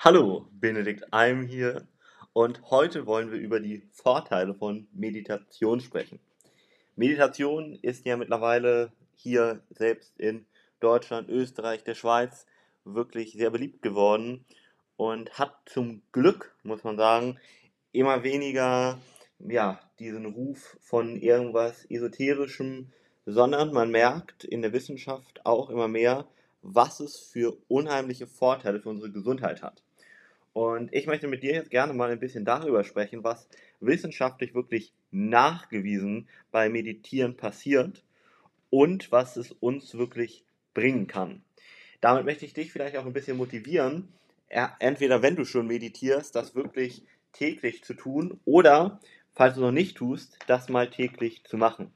Hallo, Benedikt Alm hier und heute wollen wir über die Vorteile von Meditation sprechen. Meditation ist ja mittlerweile hier selbst in Deutschland, Österreich, der Schweiz wirklich sehr beliebt geworden und hat zum Glück, muss man sagen, immer weniger ja, diesen Ruf von irgendwas Esoterischem, sondern man merkt in der Wissenschaft auch immer mehr, was es für unheimliche Vorteile für unsere Gesundheit hat. Und ich möchte mit dir jetzt gerne mal ein bisschen darüber sprechen, was wissenschaftlich wirklich nachgewiesen bei Meditieren passiert und was es uns wirklich bringen kann. Damit möchte ich dich vielleicht auch ein bisschen motivieren, entweder wenn du schon meditierst, das wirklich täglich zu tun oder, falls du noch nicht tust, das mal täglich zu machen.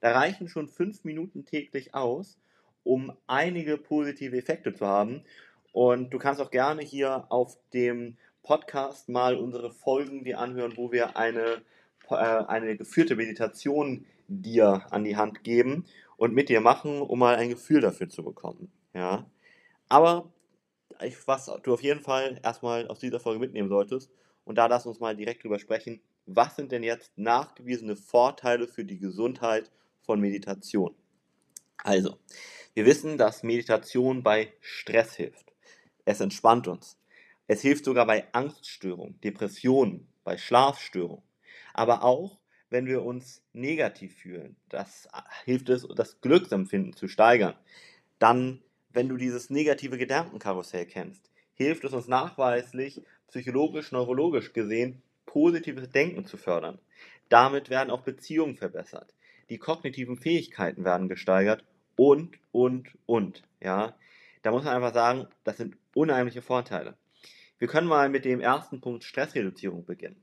Da reichen schon fünf Minuten täglich aus, um einige positive Effekte zu haben und du kannst auch gerne hier auf dem Podcast mal unsere Folgen dir anhören, wo wir eine, äh, eine geführte Meditation dir an die Hand geben und mit dir machen, um mal ein Gefühl dafür zu bekommen. Ja. Aber was du auf jeden Fall erstmal aus dieser Folge mitnehmen solltest, und da lass uns mal direkt drüber sprechen, was sind denn jetzt nachgewiesene Vorteile für die Gesundheit von Meditation? Also, wir wissen, dass Meditation bei Stress hilft. Es entspannt uns. Es hilft sogar bei Angststörungen, Depressionen, bei Schlafstörungen. Aber auch, wenn wir uns negativ fühlen. Das hilft es, das Glücksempfinden zu steigern. Dann, wenn du dieses negative Gedankenkarussell kennst, hilft es uns nachweislich, psychologisch, neurologisch gesehen, positives Denken zu fördern. Damit werden auch Beziehungen verbessert. Die kognitiven Fähigkeiten werden gesteigert und, und, und. Ja, da muss man einfach sagen, das sind unheimliche Vorteile. Wir können mal mit dem ersten Punkt Stressreduzierung beginnen.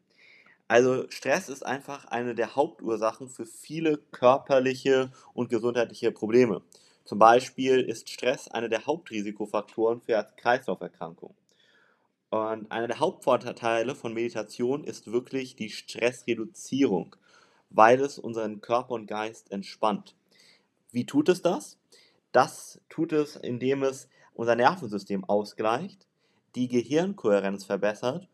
Also Stress ist einfach eine der Hauptursachen für viele körperliche und gesundheitliche Probleme. Zum Beispiel ist Stress einer der Hauptrisikofaktoren für Herz-Kreislauf-Erkrankungen. Und einer der Hauptvorteile von Meditation ist wirklich die Stressreduzierung, weil es unseren Körper und Geist entspannt. Wie tut es das? Das tut es, indem es unser Nervensystem ausgleicht, die Gehirnkohärenz verbessert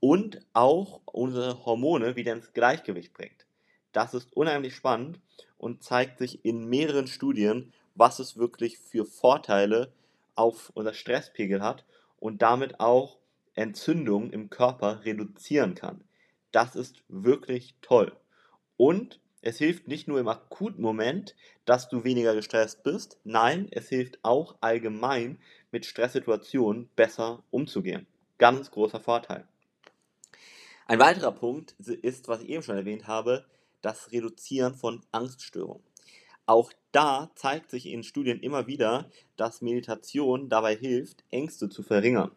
und auch unsere Hormone wieder ins Gleichgewicht bringt. Das ist unheimlich spannend und zeigt sich in mehreren Studien, was es wirklich für Vorteile auf unser Stresspegel hat und damit auch Entzündungen im Körper reduzieren kann. Das ist wirklich toll. Und es hilft nicht nur im akuten Moment, dass du weniger gestresst bist, nein, es hilft auch allgemein mit Stresssituationen besser umzugehen. Ganz großer Vorteil. Ein weiterer Punkt ist, was ich eben schon erwähnt habe, das Reduzieren von Angststörungen. Auch da zeigt sich in Studien immer wieder, dass Meditation dabei hilft, Ängste zu verringern.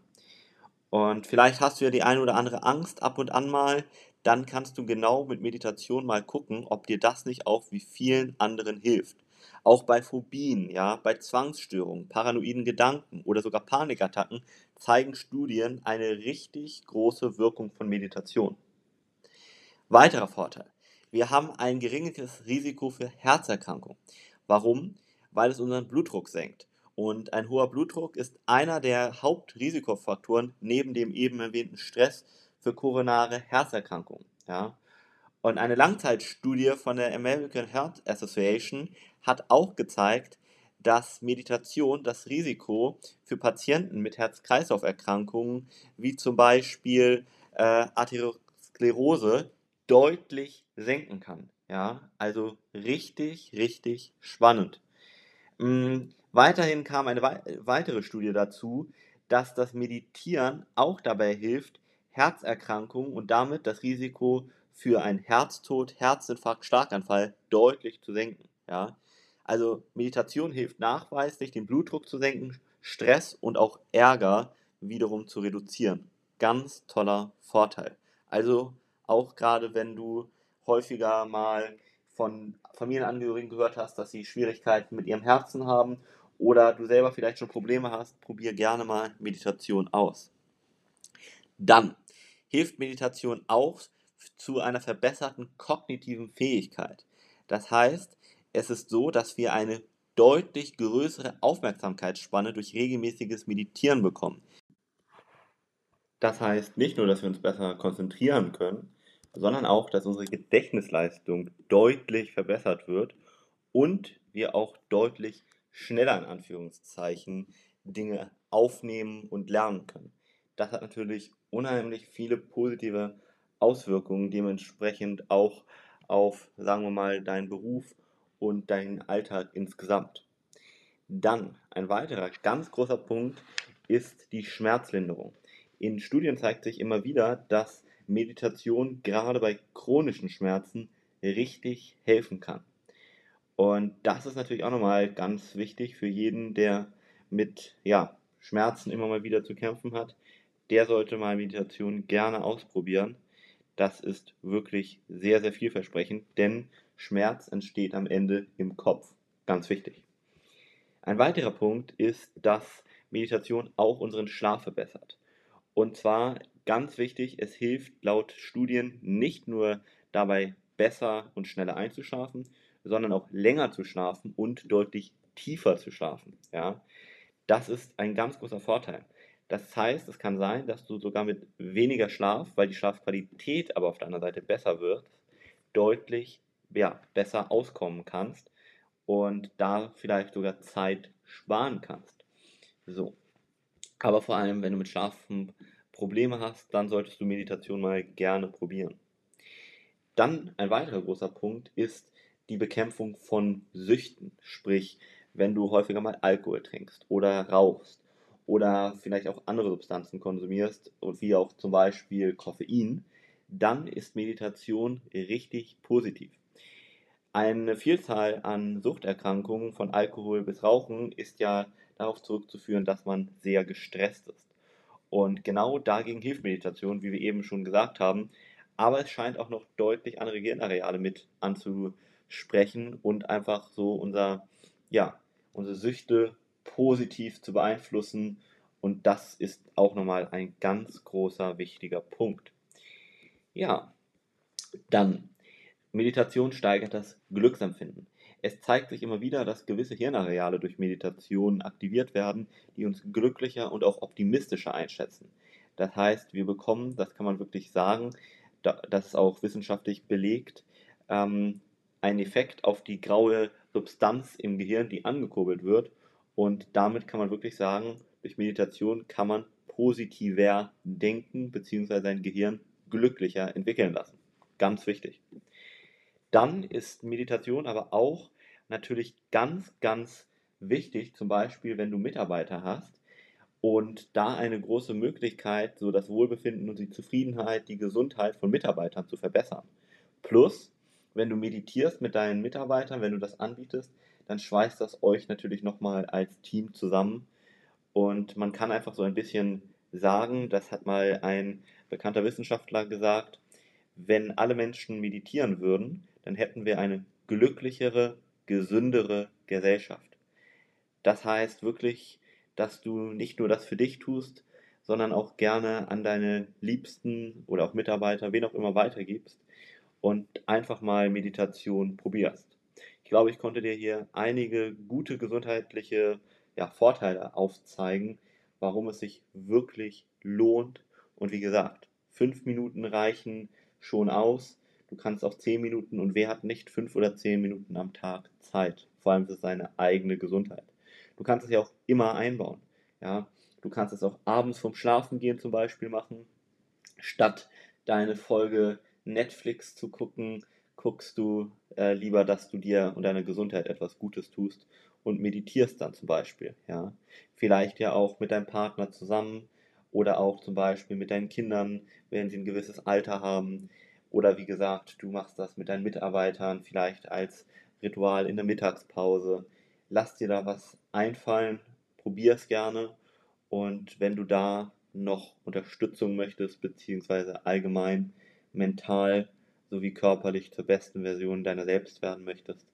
Und vielleicht hast du ja die eine oder andere Angst ab und an mal, dann kannst du genau mit Meditation mal gucken, ob dir das nicht auch wie vielen anderen hilft. Auch bei Phobien, ja, bei Zwangsstörungen, paranoiden Gedanken oder sogar Panikattacken zeigen Studien eine richtig große Wirkung von Meditation. Weiterer Vorteil. Wir haben ein geringeres Risiko für Herzerkrankungen. Warum? Weil es unseren Blutdruck senkt. Und ein hoher Blutdruck ist einer der Hauptrisikofaktoren neben dem eben erwähnten Stress für koronare Herzerkrankungen. Ja? Und eine Langzeitstudie von der American Heart Association hat auch gezeigt, dass Meditation das Risiko für Patienten mit Herz-Kreislauf-Erkrankungen wie zum Beispiel äh, Arteriosklerose deutlich senken kann. Ja, also richtig, richtig spannend. Mhm. Weiterhin kam eine wei weitere Studie dazu, dass das Meditieren auch dabei hilft, Herzerkrankungen und damit das Risiko für einen Herztod, Herzinfarkt, Starkanfall deutlich zu senken. Ja? Also Meditation hilft nachweislich, den Blutdruck zu senken, Stress und auch Ärger wiederum zu reduzieren. Ganz toller Vorteil. Also auch gerade wenn du häufiger mal von Familienangehörigen gehört hast, dass sie Schwierigkeiten mit ihrem Herzen haben oder du selber vielleicht schon Probleme hast, probier gerne mal Meditation aus. Dann hilft Meditation auch zu einer verbesserten kognitiven Fähigkeit. Das heißt, es ist so, dass wir eine deutlich größere Aufmerksamkeitsspanne durch regelmäßiges Meditieren bekommen. Das heißt nicht nur, dass wir uns besser konzentrieren können, sondern auch, dass unsere Gedächtnisleistung deutlich verbessert wird und wir auch deutlich schneller in Anführungszeichen Dinge aufnehmen und lernen können. Das hat natürlich unheimlich viele positive Auswirkungen, dementsprechend auch auf, sagen wir mal, deinen Beruf und deinen Alltag insgesamt. Dann ein weiterer ganz großer Punkt ist die Schmerzlinderung. In Studien zeigt sich immer wieder, dass Meditation gerade bei chronischen Schmerzen richtig helfen kann. Und das ist natürlich auch nochmal ganz wichtig für jeden, der mit ja, Schmerzen immer mal wieder zu kämpfen hat. Der sollte mal Meditation gerne ausprobieren. Das ist wirklich sehr, sehr vielversprechend, denn Schmerz entsteht am Ende im Kopf. Ganz wichtig. Ein weiterer Punkt ist, dass Meditation auch unseren Schlaf verbessert. Und zwar ganz wichtig, es hilft laut Studien nicht nur dabei, besser und schneller einzuschlafen, sondern auch länger zu schlafen und deutlich tiefer zu schlafen. Ja? Das ist ein ganz großer Vorteil. Das heißt, es kann sein, dass du sogar mit weniger Schlaf, weil die Schlafqualität aber auf der anderen Seite besser wird, deutlich ja, besser auskommen kannst und da vielleicht sogar Zeit sparen kannst. So. Aber vor allem, wenn du mit Schlafen Probleme hast, dann solltest du Meditation mal gerne probieren. Dann ein weiterer großer Punkt ist die Bekämpfung von Süchten. Sprich, wenn du häufiger mal Alkohol trinkst oder rauchst oder vielleicht auch andere Substanzen konsumierst, wie auch zum Beispiel Koffein, dann ist Meditation richtig positiv. Eine Vielzahl an Suchterkrankungen von Alkohol bis Rauchen ist ja darauf zurückzuführen, dass man sehr gestresst ist. Und genau dagegen hilft Meditation, wie wir eben schon gesagt haben. Aber es scheint auch noch deutlich andere Gehirnareale mit anzusprechen und einfach so unser, ja, unsere Süchte positiv zu beeinflussen. Und das ist auch nochmal ein ganz großer, wichtiger Punkt. Ja, dann Meditation steigert das Glücksempfinden. Es zeigt sich immer wieder, dass gewisse Hirnareale durch Meditation aktiviert werden, die uns glücklicher und auch optimistischer einschätzen. Das heißt, wir bekommen, das kann man wirklich sagen, das ist auch wissenschaftlich belegt, ähm, einen Effekt auf die graue Substanz im Gehirn, die angekurbelt wird. Und damit kann man wirklich sagen, durch Meditation kann man positiver denken bzw. sein Gehirn glücklicher entwickeln lassen. Ganz wichtig. Dann ist Meditation aber auch natürlich ganz, ganz wichtig, zum Beispiel, wenn du Mitarbeiter hast und da eine große Möglichkeit, so das Wohlbefinden und die Zufriedenheit, die Gesundheit von Mitarbeitern zu verbessern. Plus, wenn du meditierst mit deinen Mitarbeitern, wenn du das anbietest, dann schweißt das euch natürlich nochmal als Team zusammen und man kann einfach so ein bisschen sagen, das hat mal ein bekannter Wissenschaftler gesagt, wenn alle Menschen meditieren würden, dann hätten wir eine glücklichere, gesündere Gesellschaft. Das heißt wirklich, dass du nicht nur das für dich tust, sondern auch gerne an deine Liebsten oder auch Mitarbeiter, wen auch immer weitergibst und einfach mal Meditation probierst. Ich glaube, ich konnte dir hier einige gute gesundheitliche ja, Vorteile aufzeigen, warum es sich wirklich lohnt. Und wie gesagt, fünf Minuten reichen schon aus. Du kannst auch 10 Minuten und wer hat nicht 5 oder 10 Minuten am Tag Zeit, vor allem für seine eigene Gesundheit. Du kannst es ja auch immer einbauen. Ja? Du kannst es auch abends vom Schlafengehen zum Beispiel machen. Statt deine Folge Netflix zu gucken, guckst du äh, lieber, dass du dir und deiner Gesundheit etwas Gutes tust und meditierst dann zum Beispiel. Ja? Vielleicht ja auch mit deinem Partner zusammen oder auch zum Beispiel mit deinen Kindern, wenn sie ein gewisses Alter haben. Oder wie gesagt, du machst das mit deinen Mitarbeitern vielleicht als Ritual in der Mittagspause. Lass dir da was einfallen, probier es gerne. Und wenn du da noch Unterstützung möchtest, beziehungsweise allgemein mental sowie körperlich zur besten Version deiner selbst werden möchtest,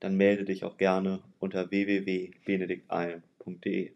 dann melde dich auch gerne unter www.benediktalm.de.